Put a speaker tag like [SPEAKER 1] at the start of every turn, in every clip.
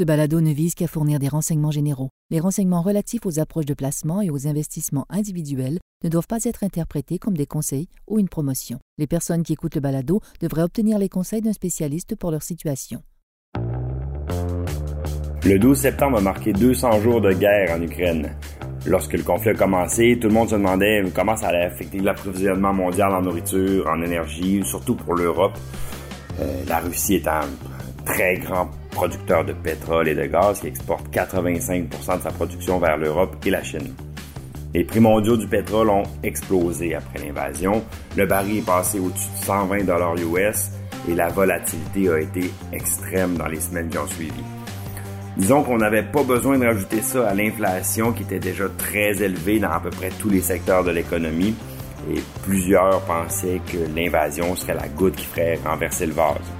[SPEAKER 1] Ce balado ne vise qu'à fournir des renseignements généraux. Les renseignements relatifs aux approches de placement et aux investissements individuels ne doivent pas être interprétés comme des conseils ou une promotion. Les personnes qui écoutent le balado devraient obtenir les conseils d'un spécialiste pour leur situation.
[SPEAKER 2] Le 12 septembre a marqué 200 jours de guerre en Ukraine. Lorsque le conflit a commencé, tout le monde se demandait comment ça allait affecter l'approvisionnement mondial en nourriture, en énergie, surtout pour l'Europe. Euh, la Russie est un très grand producteur de pétrole et de gaz qui exporte 85% de sa production vers l'Europe et la Chine. Les prix mondiaux du pétrole ont explosé après l'invasion. Le baril est passé au-dessus de 120 dollars US et la volatilité a été extrême dans les semaines qui ont suivi. Disons qu'on n'avait pas besoin de rajouter ça à l'inflation qui était déjà très élevée dans à peu près tous les secteurs de l'économie et plusieurs pensaient que l'invasion serait la goutte qui ferait renverser le vase.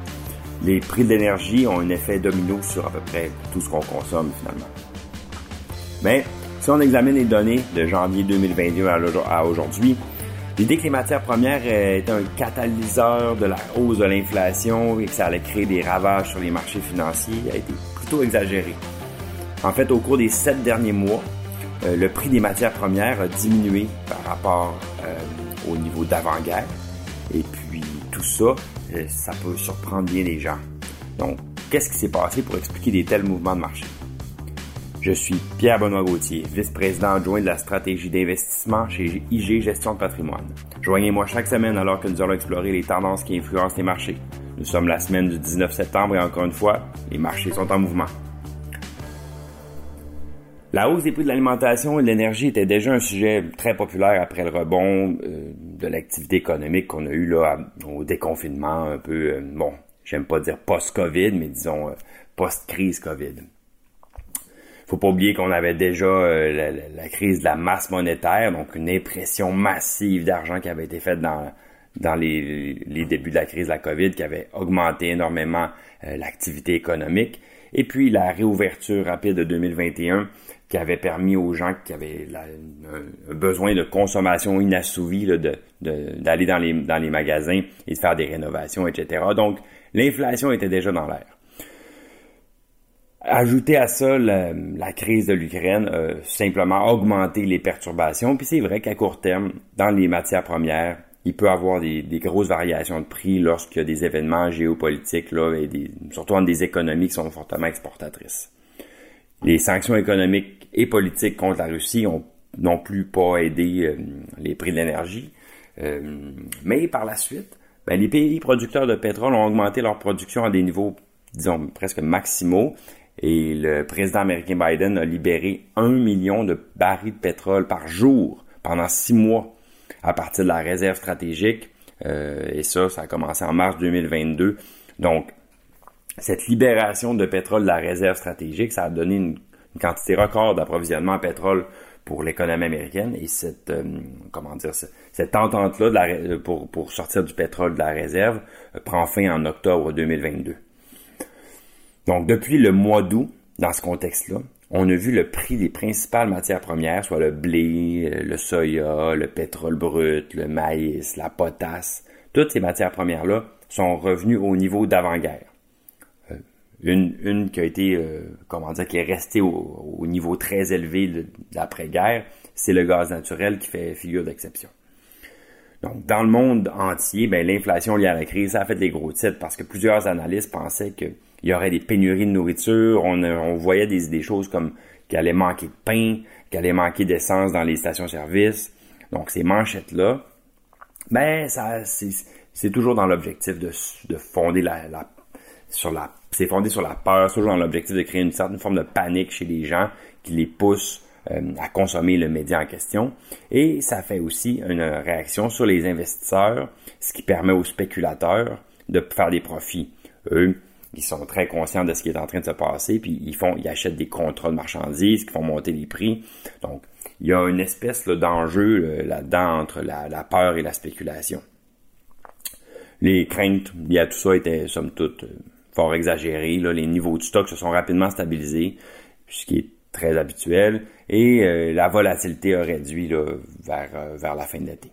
[SPEAKER 2] Les prix de l'énergie ont un effet domino sur à peu près tout ce qu'on consomme finalement. Mais si on examine les données de janvier 2022 à aujourd'hui, l'idée que les matières premières étaient un catalyseur de la hausse de l'inflation et que ça allait créer des ravages sur les marchés financiers a été plutôt exagérée. En fait, au cours des sept derniers mois, euh, le prix des matières premières a diminué par rapport euh, au niveau d'avant-guerre. Et puis tout ça, ça peut surprendre bien les gens. Donc, qu'est-ce qui s'est passé pour expliquer des tels mouvements de marché? Je suis Pierre-Benoît Gauthier, vice-président adjoint de la stratégie d'investissement chez IG Gestion de patrimoine. Joignez-moi chaque semaine alors que nous allons explorer les tendances qui influencent les marchés. Nous sommes la semaine du 19 septembre et encore une fois, les marchés sont en mouvement. La hausse des prix de l'alimentation et de l'énergie était déjà un sujet très populaire après le rebond euh, de l'activité économique qu'on a eu là au déconfinement un peu, euh, bon, j'aime pas dire post-Covid, mais disons euh, post-crise COVID. Faut pas oublier qu'on avait déjà la, crise de la masse monétaire, donc une impression massive d'argent qui avait été faite dans dans les, les, débuts de la crise de la COVID, qui avait augmenté énormément l'activité économique. Et puis la réouverture rapide de 2021 qui avait permis aux gens qui avaient un besoin de consommation inassouvi d'aller dans, les, dans les magasins et de faire des rénovations, etc. Donc, l'inflation était déjà dans l'air. Ajouter à ça la, crise de l'Ukraine simplement augmenté les perturbations. Puis c'est vrai qu'à court terme, dans les matières premières, il peut avoir des, grosses variations de prix lorsqu'il y a des événements géopolitiques, et surtout dans des économies qui sont fortement exportatrices. Les sanctions économiques et politiques contre la Russie ont non plus pas aidé euh, les prix de l'énergie. Euh, mais par la suite, ben, les pays producteurs de pétrole ont augmenté leur production à des niveaux, disons, presque maximaux. Et le président américain Biden a libéré un million de barils de pétrole par jour pendant six mois à partir de la réserve stratégique. Euh, et ça, ça a commencé en mars 2022. Donc, cette libération de pétrole de la réserve stratégique, ça a donné une, quantité record d'approvisionnement en pétrole pour l'économie américaine et cette euh, comment dire cette entente là pour, pour sortir du pétrole de la réserve euh, prend fin en octobre 2022. Donc depuis le mois d'août, dans ce contexte-là, on a vu le prix des principales matières premières, soit le blé, euh, le soya, le pétrole brut, le maïs, la potasse, toutes ces matières premières-là sont revenues au niveau d'avant-guerre. Une, une qui a été, euh, comment dire, qui est restée au, niveau très élevé de, l'après-guerre, c'est le gaz naturel qui fait figure d'exception. Donc, dans le monde entier, ben, l'inflation liée à la crise, ça a fait des gros titres parce que plusieurs analystes pensaient qu'il y aurait des pénuries de nourriture. On, on voyait des, choses comme qu'il allait manquer de pain, qu'il allait manquer d'essence dans les stations-service. Donc, ces manchettes-là, ben, ça, c'est toujours dans l'objectif de, de fonder la, sur la c'est fondé sur la peur, toujours dans l'objectif de créer une certaine forme de panique chez les gens qui les pousse euh, à consommer le média en question. Et ça fait aussi une réaction sur les investisseurs, ce qui permet aux spéculateurs de faire des profits. Eux, ils sont très conscients de ce qui est en train de se passer, puis ils font, ils achètent des contrats de marchandises qui font monter les prix. Donc, il y a une espèce d'enjeu là-dedans entre la, peur et la spéculation. Les craintes liées à tout ça étaient, somme toute, euh, fort exagéré. Là, les niveaux de stock se sont rapidement stabilisés, ce qui est très habituel, et euh, la volatilité a réduit euh, vers la fin de l'été.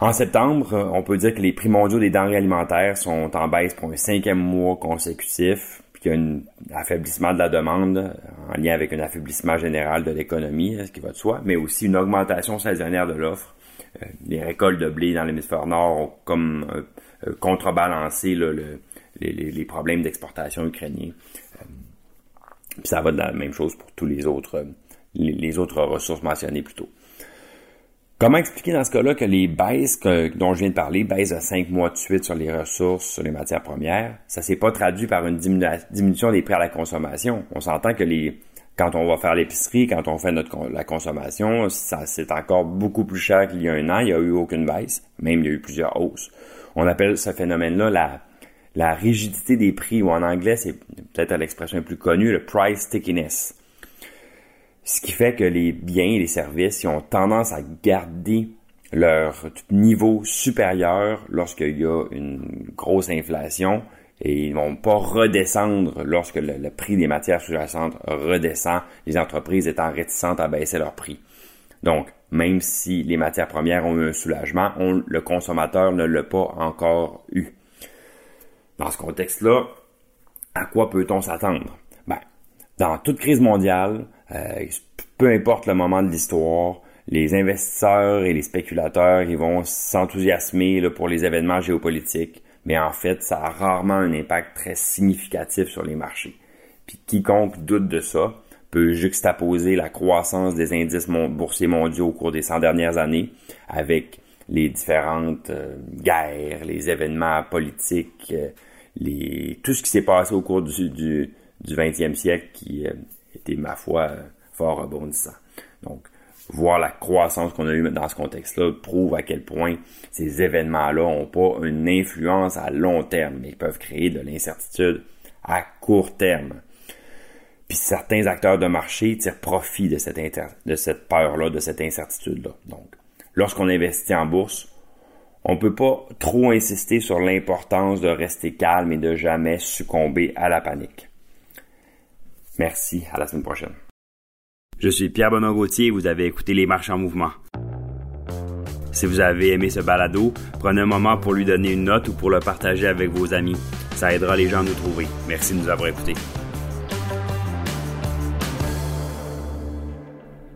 [SPEAKER 2] En septembre, euh, on peut dire que les prix mondiaux des denrées alimentaires sont en baisse pour un cinquième mois consécutif. qu'il y a un affaiblissement de la demande en lien avec un affaiblissement général de l'économie, ce qui va de soi, mais aussi une augmentation saisonnière de l'offre. Les récoltes de blé dans l'hémisphère nord ont comme contrebalancé les, problèmes d'exportation ukrainiens. Puis ça va de la même chose pour tous les autres, les autres ressources mentionnées plus tôt. Comment expliquer dans ce cas-là que les baisses dont je viens de parler, baisses de 5 mois de suite sur les ressources, sur les matières premières, ça s'est pas traduit par une diminution des prix à la consommation? On s'entend que les quand on va faire l'épicerie, quand on fait notre la consommation, ça c'est encore beaucoup plus cher qu'il y a un an. Il n'y a eu aucune baisse, même il y a eu plusieurs hausses. On appelle ce phénomène-là la la rigidité des prix, ou en anglais, c'est peut-être l'expression plus connue, le price stickiness. Ce qui fait que les biens et les services ont tendance à garder leur niveau supérieur lorsqu'il y a une grosse inflation et ils vont pas redescendre lorsque le, prix des matières sous-jacentes redescend, les entreprises étant réticentes à baisser leur prix. Donc, même si les matières premières ont eu un soulagement, le consommateur ne l'a pas encore eu. Dans ce contexte-là, à quoi peut-on s'attendre? Ben, dans toute crise mondiale, euh, peu importe le moment de l'histoire, les investisseurs et les spéculateurs ils vont s'enthousiasmer pour les événements géopolitiques, mais en fait, ça a rarement un impact très significatif sur les marchés. Puis quiconque doute de ça peut juxtaposer la croissance des indices boursiers mondiaux au cours des 100 dernières années avec les différentes euh, guerres, les événements politiques, euh, tout ce qui s'est passé au cours du, du, du 20e siècle qui était, ma foi, euh, fort rebondissant. Donc, voir la croissance qu'on a eue dans ce contexte-là prouve à quel point ces événements-là n'ont pas une influence à long terme, mais peuvent créer de l'incertitude à court terme. Puis certains acteurs de marché tirent profit de cette peur-là, de cette incertitude-là. Donc, lorsqu'on investit en bourse, on ne peut pas trop insister sur l'importance de rester calme et de jamais succomber à la panique. Merci, à la semaine prochaine.
[SPEAKER 3] Je suis Pierre Bonon-Gauthier et vous avez écouté Les Marches en Mouvement. Si vous avez aimé ce balado, prenez un moment pour lui donner une note ou pour le partager avec vos amis. Ça aidera les gens à nous trouver. Merci de nous avoir écoutés.